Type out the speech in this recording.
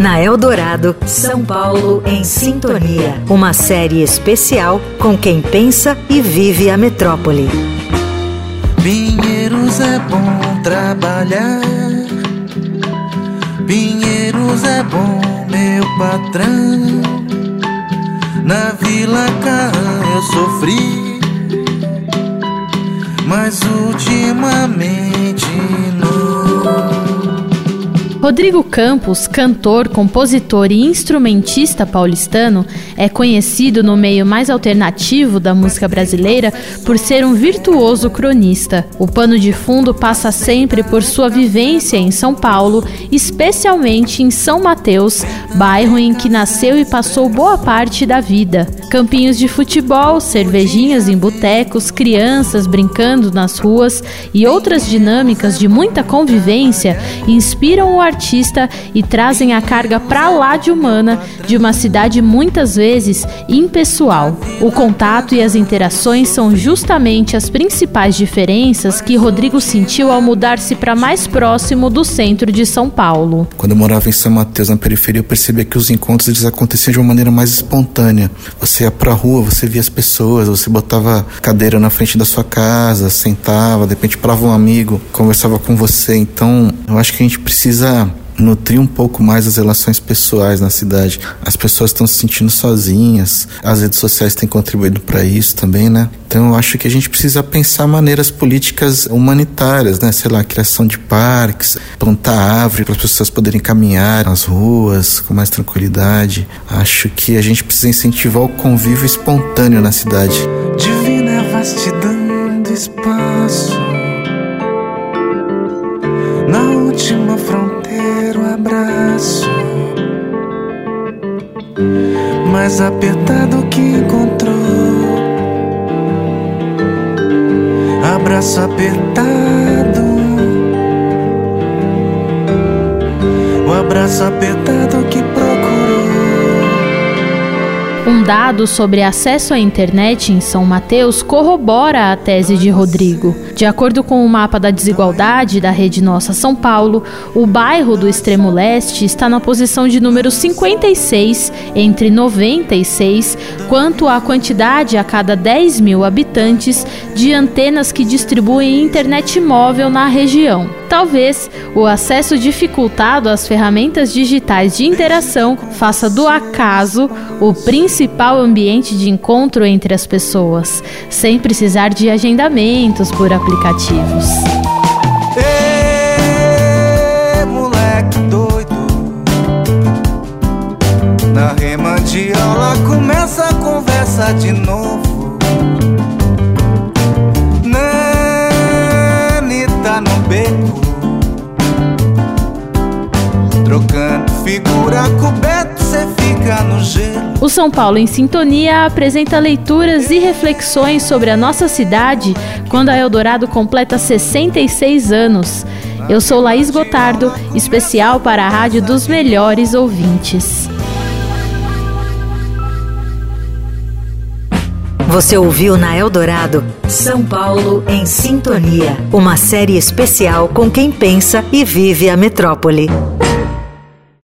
Na Eldorado, São Paulo em Sintonia. Uma série especial com quem pensa e vive a metrópole. Pinheiros é bom trabalhar. Pinheiros é bom, meu patrão. Na Vila Carrão eu sofri, mas ultimamente não. Rodrigo Campos, cantor, compositor e instrumentista paulistano, é conhecido no meio mais alternativo da música brasileira por ser um virtuoso cronista. O pano de fundo passa sempre por sua vivência em São Paulo, especialmente em São Mateus, bairro em que nasceu e passou boa parte da vida. Campinhos de futebol, cervejinhas em botecos, crianças brincando nas ruas e outras dinâmicas de muita convivência inspiram o artista e trazem a carga para lá de humana de uma cidade muitas vezes impessoal. O contato e as interações são justamente as principais diferenças que Rodrigo sentiu ao mudar-se para mais próximo do centro de São Paulo. Quando eu morava em São Mateus, na periferia, eu percebia que os encontros eles aconteciam de uma maneira mais espontânea. Você ia pra rua, você via as pessoas, você botava cadeira na frente da sua casa, sentava, de repente parava um amigo, conversava com você. Então, eu acho que a gente precisa nutrir um pouco mais as relações pessoais na cidade. As pessoas estão se sentindo sozinhas, as redes sociais têm contribuído para isso também, né? Então eu acho que a gente precisa pensar maneiras políticas humanitárias, né? Sei lá, criação de parques, plantar árvore para as pessoas poderem caminhar nas ruas com mais tranquilidade. Acho que a gente precisa incentivar o convívio espontâneo na cidade. Divina vastidão do espaço. Abraço mais apertado que encontrou. Abraço apertado. O abraço apertado que um dado sobre acesso à internet em São Mateus corrobora a tese de Rodrigo. De acordo com o mapa da desigualdade da Rede Nossa São Paulo, o bairro do extremo leste está na posição de número 56 entre 96 quanto à quantidade a cada 10 mil habitantes de antenas que distribuem internet móvel na região. Talvez o acesso dificultado às ferramentas digitais de interação faça do acaso o principal ambiente de encontro entre as pessoas, sem precisar de agendamentos por aplicativos. Ei, moleque doido. Na começa a conversa de novo. O São Paulo em Sintonia apresenta leituras e reflexões sobre a nossa cidade quando a Eldorado completa 66 anos. Eu sou Laís Gotardo, especial para a Rádio dos Melhores Ouvintes. Você ouviu na Eldorado São Paulo em Sintonia, uma série especial com quem pensa e vive a metrópole.